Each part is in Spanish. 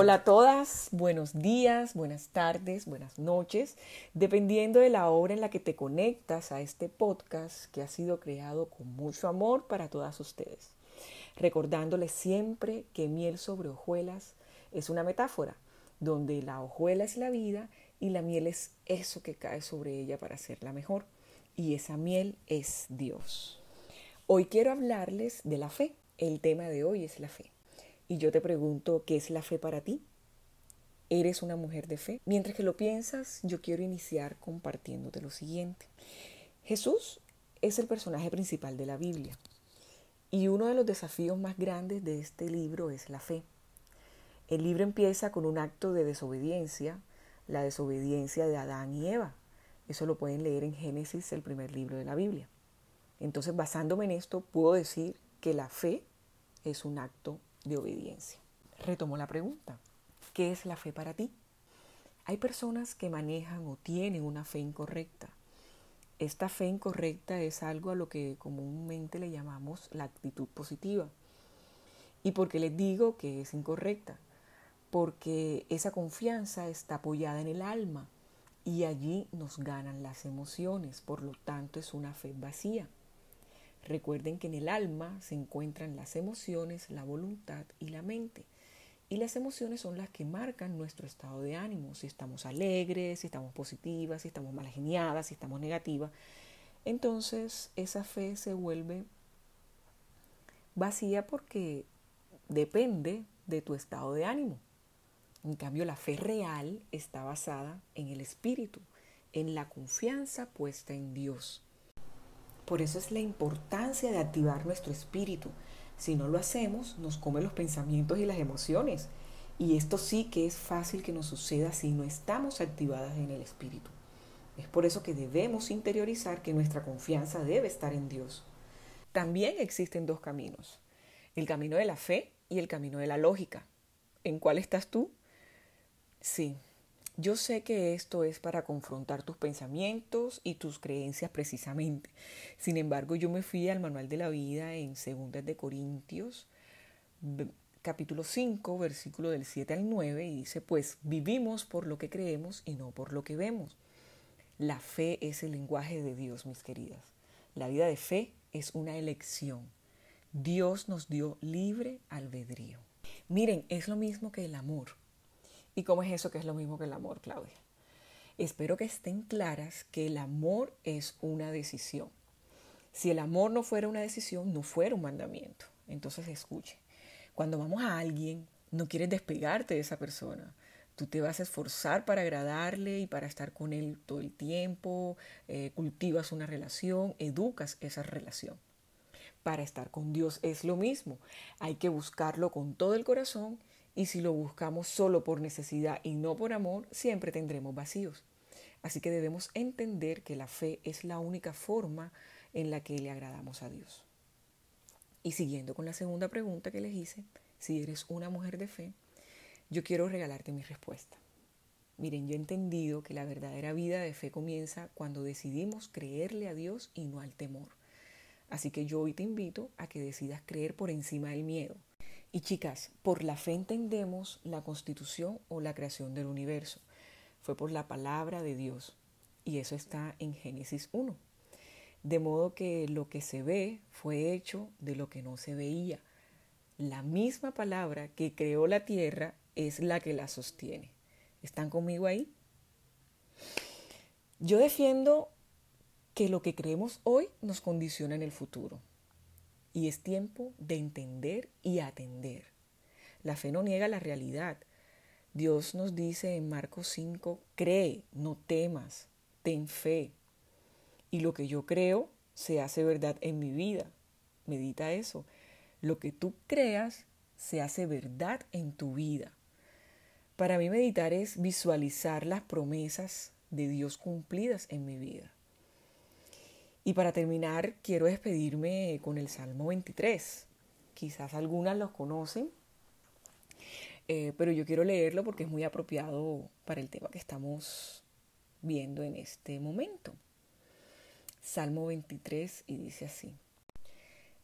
hola a todas, buenos días, buenas tardes, buenas noches, dependiendo de la hora en la que te conectas a este podcast que ha sido creado con mucho amor para todas ustedes. Recordándoles siempre que miel sobre hojuelas es una metáfora, donde la hojuela es la vida y la miel es eso que cae sobre ella para hacerla mejor. Y esa miel es Dios. Hoy quiero hablarles de la fe. El tema de hoy es la fe. Y yo te pregunto, ¿qué es la fe para ti? ¿Eres una mujer de fe? Mientras que lo piensas, yo quiero iniciar compartiéndote lo siguiente. Jesús es el personaje principal de la Biblia. Y uno de los desafíos más grandes de este libro es la fe. El libro empieza con un acto de desobediencia, la desobediencia de Adán y Eva. Eso lo pueden leer en Génesis, el primer libro de la Biblia. Entonces, basándome en esto, puedo decir que la fe es un acto de obediencia. Retomo la pregunta. ¿Qué es la fe para ti? Hay personas que manejan o tienen una fe incorrecta. Esta fe incorrecta es algo a lo que comúnmente le llamamos la actitud positiva. ¿Y por qué les digo que es incorrecta? Porque esa confianza está apoyada en el alma y allí nos ganan las emociones, por lo tanto es una fe vacía. Recuerden que en el alma se encuentran las emociones, la voluntad y la mente. Y las emociones son las que marcan nuestro estado de ánimo, si estamos alegres, si estamos positivas, si estamos mal geniadas, si estamos negativas. Entonces esa fe se vuelve vacía porque depende de tu estado de ánimo. En cambio, la fe real está basada en el espíritu, en la confianza puesta en Dios. Por eso es la importancia de activar nuestro espíritu. Si no lo hacemos, nos come los pensamientos y las emociones. Y esto sí que es fácil que nos suceda si no estamos activadas en el espíritu. Es por eso que debemos interiorizar que nuestra confianza debe estar en Dios. También existen dos caminos, el camino de la fe y el camino de la lógica. ¿En cuál estás tú? Sí, yo sé que esto es para confrontar tus pensamientos y tus creencias precisamente. Sin embargo, yo me fui al manual de la vida en 2 de Corintios, capítulo 5, versículo del 7 al 9, y dice, pues vivimos por lo que creemos y no por lo que vemos. La fe es el lenguaje de Dios, mis queridas. La vida de fe es una elección. Dios nos dio libre albedrío. Miren, es lo mismo que el amor. ¿Y cómo es eso que es lo mismo que el amor, Claudia? Espero que estén claras que el amor es una decisión. Si el amor no fuera una decisión, no fuera un mandamiento. Entonces escuche, cuando vamos a alguien, no quieres despegarte de esa persona. Tú te vas a esforzar para agradarle y para estar con él todo el tiempo, eh, cultivas una relación, educas esa relación. Para estar con Dios es lo mismo. Hay que buscarlo con todo el corazón y si lo buscamos solo por necesidad y no por amor, siempre tendremos vacíos. Así que debemos entender que la fe es la única forma en la que le agradamos a Dios. Y siguiendo con la segunda pregunta que les hice, si eres una mujer de fe, yo quiero regalarte mi respuesta. Miren, yo he entendido que la verdadera vida de fe comienza cuando decidimos creerle a Dios y no al temor. Así que yo hoy te invito a que decidas creer por encima del miedo, y chicas, por la fe entendemos la constitución o la creación del universo. Fue por la palabra de Dios. Y eso está en Génesis 1. De modo que lo que se ve fue hecho de lo que no se veía. La misma palabra que creó la tierra es la que la sostiene. ¿Están conmigo ahí? Yo defiendo que lo que creemos hoy nos condiciona en el futuro. Y es tiempo de entender y atender. La fe no niega la realidad. Dios nos dice en Marcos 5, cree, no temas, ten fe. Y lo que yo creo se hace verdad en mi vida. Medita eso. Lo que tú creas se hace verdad en tu vida. Para mí meditar es visualizar las promesas de Dios cumplidas en mi vida. Y para terminar, quiero despedirme con el Salmo 23. Quizás algunas los conocen, eh, pero yo quiero leerlo porque es muy apropiado para el tema que estamos viendo en este momento. Salmo 23 y dice así.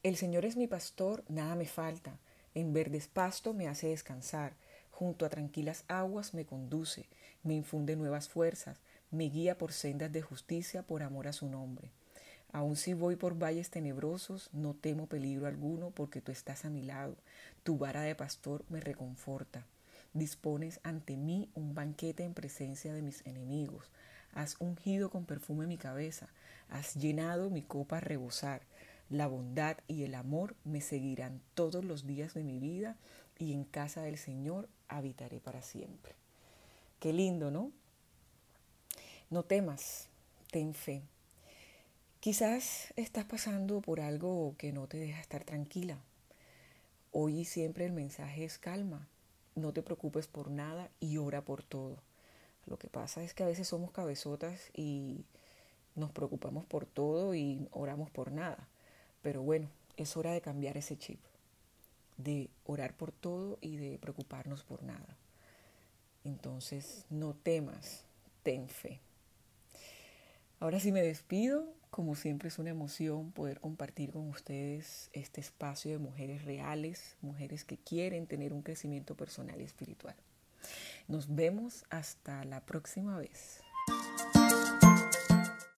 El Señor es mi pastor, nada me falta. En verdes pastos me hace descansar Junto a tranquilas aguas me conduce, me infunde nuevas fuerzas, me guía por sendas de justicia por amor a su nombre. Aun si voy por valles tenebrosos, no temo peligro alguno porque tú estás a mi lado. Tu vara de pastor me reconforta. Dispones ante mí un banquete en presencia de mis enemigos. Has ungido con perfume mi cabeza. Has llenado mi copa a rebosar. La bondad y el amor me seguirán todos los días de mi vida y en casa del Señor habitaré para siempre. Qué lindo, ¿no? No temas, ten fe. Quizás estás pasando por algo que no te deja estar tranquila. Hoy y siempre el mensaje es calma, no te preocupes por nada y ora por todo. Lo que pasa es que a veces somos cabezotas y nos preocupamos por todo y oramos por nada. Pero bueno, es hora de cambiar ese chip, de orar por todo y de preocuparnos por nada. Entonces, no temas, ten fe. Ahora sí me despido. Como siempre es una emoción poder compartir con ustedes este espacio de mujeres reales, mujeres que quieren tener un crecimiento personal y espiritual. Nos vemos hasta la próxima vez.